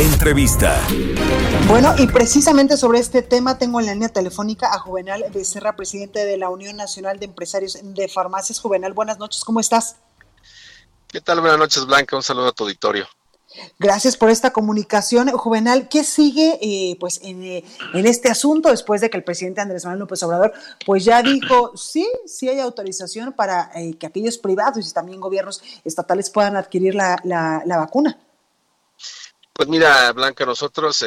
Entrevista. Bueno, y precisamente sobre este tema tengo en la línea telefónica a Juvenal Becerra, presidente de la Unión Nacional de Empresarios de Farmacias. Juvenal, buenas noches, ¿cómo estás? ¿Qué tal? Buenas noches, Blanca. Un saludo a tu auditorio. Gracias por esta comunicación, Juvenal. ¿Qué sigue eh, pues en, eh, en, este asunto después de que el presidente Andrés Manuel López Obrador pues ya dijo sí, sí hay autorización para eh, que aquellos privados y también gobiernos estatales puedan adquirir la, la, la vacuna? Pues mira, Blanca, nosotros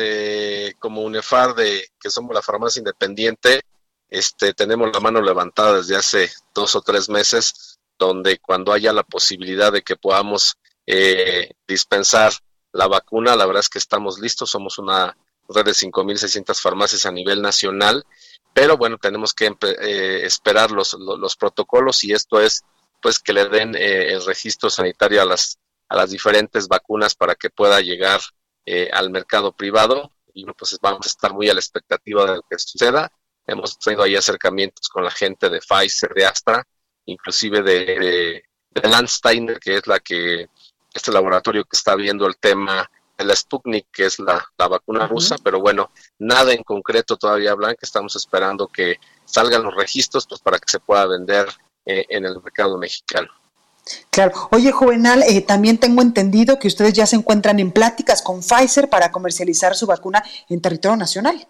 como UNEFAR, de, que somos la farmacia independiente, este, tenemos la mano levantada desde hace dos o tres meses, donde cuando haya la posibilidad de que podamos eh, dispensar la vacuna. La verdad es que estamos listos, somos una red de 5.600 farmacias a nivel nacional, pero bueno, tenemos que eh, esperar los, los, protocolos y esto es pues que le den eh, el registro sanitario a las, a las diferentes vacunas para que pueda llegar eh, al mercado privado y pues vamos a estar muy a la expectativa de lo que suceda. Hemos tenido ahí acercamientos con la gente de Pfizer, de Astra, inclusive de, de, de Landsteiner, que es la que este laboratorio que está viendo el tema de la Sputnik, que es la, vacuna rusa, pero bueno, nada en concreto todavía, Blanca, estamos esperando que salgan los registros pues, para que se pueda vender eh, en el mercado mexicano. Claro. Oye, Juvenal, eh, también tengo entendido que ustedes ya se encuentran en pláticas con Pfizer para comercializar su vacuna en territorio nacional.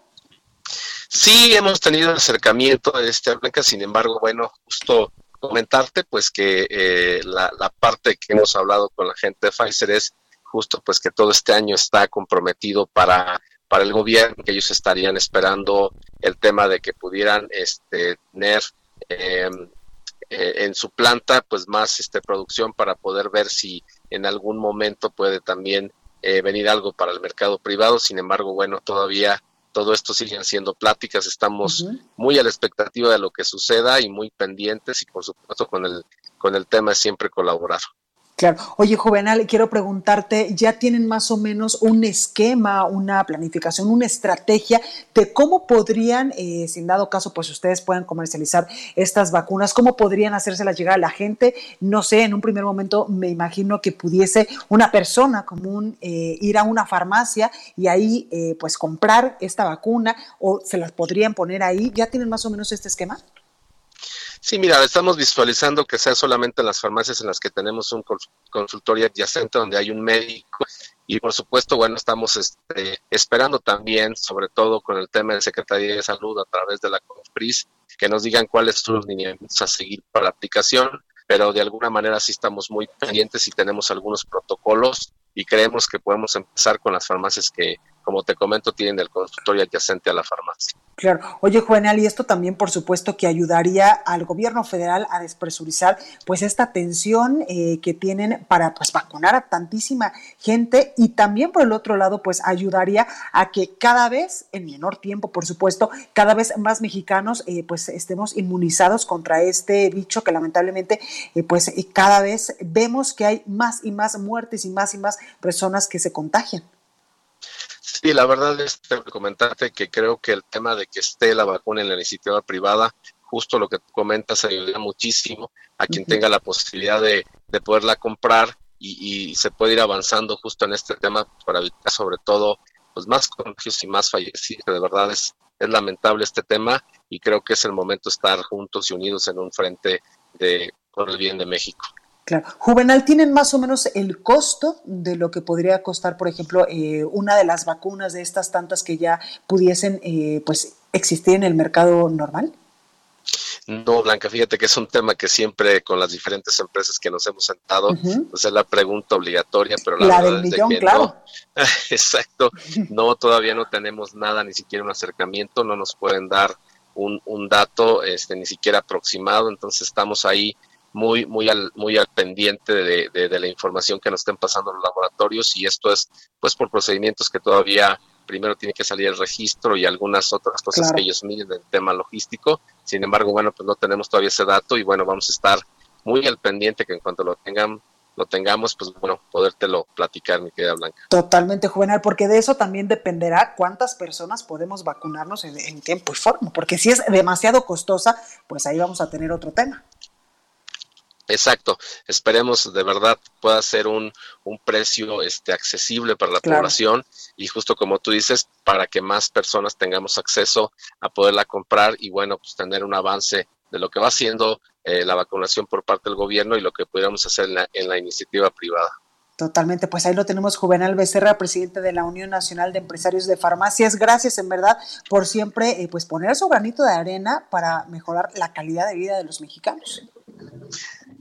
Sí, hemos tenido acercamiento a este Blanca, sin embargo, bueno, justo comentarte pues que eh, la, parte que hemos hablado con la gente de Pfizer es justo pues que todo este año está comprometido para, para el gobierno, que ellos estarían esperando el tema de que pudieran este, tener em, eh, en su planta pues más este, producción para poder ver si en algún momento puede también eh, venir algo para el mercado privado. Sin embargo, bueno, todavía todo esto siguen siendo pláticas, estamos muy a la expectativa de lo que suceda y muy pendientes y por supuesto con el, con el tema siempre colaborar. Claro. Oye, Juvenal, quiero preguntarte, ¿ya tienen más o menos un esquema, una planificación, una estrategia de cómo podrían, eh, sin dado caso, pues ustedes puedan comercializar estas vacunas, cómo podrían hacérselas llegar a la gente? No sé, en un primer momento me imagino que pudiese una persona común eh, ir a una farmacia y ahí eh, pues comprar esta vacuna o se las podrían poner ahí. ¿Ya tienen más o menos este esquema? Sí, mira, estamos visualizando que sea solamente en las farmacias en las que tenemos un consultorio adyacente donde hay un médico y por supuesto, bueno, estamos este, esperando también, sobre todo con el tema de Secretaría de Salud a través de la COFPRIS, que nos digan cuáles son los lineamientos a seguir para la aplicación, pero de alguna manera sí estamos muy pendientes y tenemos algunos protocolos y creemos que podemos empezar con las farmacias que, como te comento, tienen el consultorio adyacente a la farmacia. Claro. Oye, Juvenal, y esto también, por supuesto, que ayudaría al gobierno federal a despresurizar, pues, esta tensión eh, que tienen para, pues, vacunar a tantísima gente y también, por el otro lado, pues, ayudaría a que cada vez, en menor tiempo, por supuesto, cada vez más mexicanos, eh, pues, estemos inmunizados contra este bicho que lamentablemente, eh, pues, cada vez vemos que hay más y más muertes y más y más personas que se contagian. Sí, la verdad es comentarte que creo que el tema de que esté la vacuna en la iniciativa privada, justo lo que tú comentas, ayuda muchísimo a quien tenga la posibilidad de, poderla comprar y, se puede ir avanzando justo en este tema para evitar sobre todo pues más contagios y más fallecidos. De verdad es, es lamentable este tema y creo que es el momento de estar juntos y unidos en un frente de por el bien de México. Claro. Juvenal, ¿tienen más o menos el costo de lo que podría costar, por ejemplo, eh, una de las vacunas de estas tantas que ya pudiesen eh, pues, existir en el mercado normal? No, Blanca, fíjate que es un tema que siempre con las diferentes empresas que nos hemos sentado, pues es la pregunta obligatoria, pero la, verdad del millón, claro. Exacto, no, todavía no tenemos nada, ni siquiera un acercamiento, no nos pueden dar un, un dato, este, ni siquiera aproximado, entonces estamos ahí muy, muy al, muy al pendiente de, de, la información que nos estén pasando los laboratorios y esto es pues por procedimientos que todavía primero tiene que salir el registro y algunas otras cosas que ellos miden del tema logístico. Sin embargo, bueno, pues no tenemos todavía ese dato y bueno, vamos a estar muy al pendiente que en cuanto lo tengan lo tengamos, pues bueno, podértelo platicar, mi querida Blanca. Totalmente, Juvenal, porque de eso también dependerá cuántas personas podemos vacunarnos en, en tiempo y forma, porque si es demasiado costosa, pues ahí vamos a tener otro tema. Exacto, esperemos de verdad pueda ser un, un precio este, accesible para la población y justo como tú dices, para que más personas tengamos acceso a poderla comprar y bueno, pues tener un avance de lo que va siendo eh, la vacunación por parte del gobierno y lo que pudiéramos hacer en la, en la iniciativa privada. Totalmente, pues ahí lo tenemos Juvenal Becerra, presidente de la Unión Nacional de Empresarios de Farmacias. Gracias en verdad por siempre eh, pues poner su granito de arena para mejorar la calidad de vida de los mexicanos.